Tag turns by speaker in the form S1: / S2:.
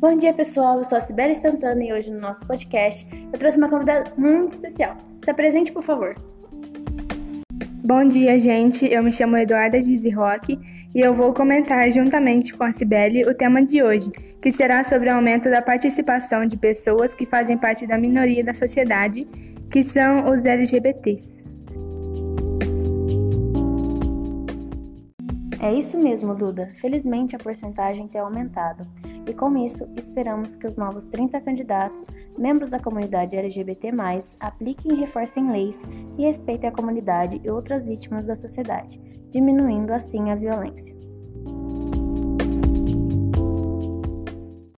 S1: Bom dia, pessoal. Eu sou a Sibeli Santana e hoje no nosso podcast eu trouxe uma convidada muito especial. Se apresente, por favor.
S2: Bom dia, gente. Eu me chamo Eduarda Gizi Roque e eu vou comentar juntamente com a Cibele o tema de hoje, que será sobre o aumento da participação de pessoas que fazem parte da minoria da sociedade, que são os LGBTs.
S1: É isso mesmo, Duda. Felizmente a porcentagem tem aumentado. E com isso, esperamos que os novos 30 candidatos, membros da comunidade LGBT, apliquem e reforcem leis que respeitem a comunidade e outras vítimas da sociedade, diminuindo assim a violência.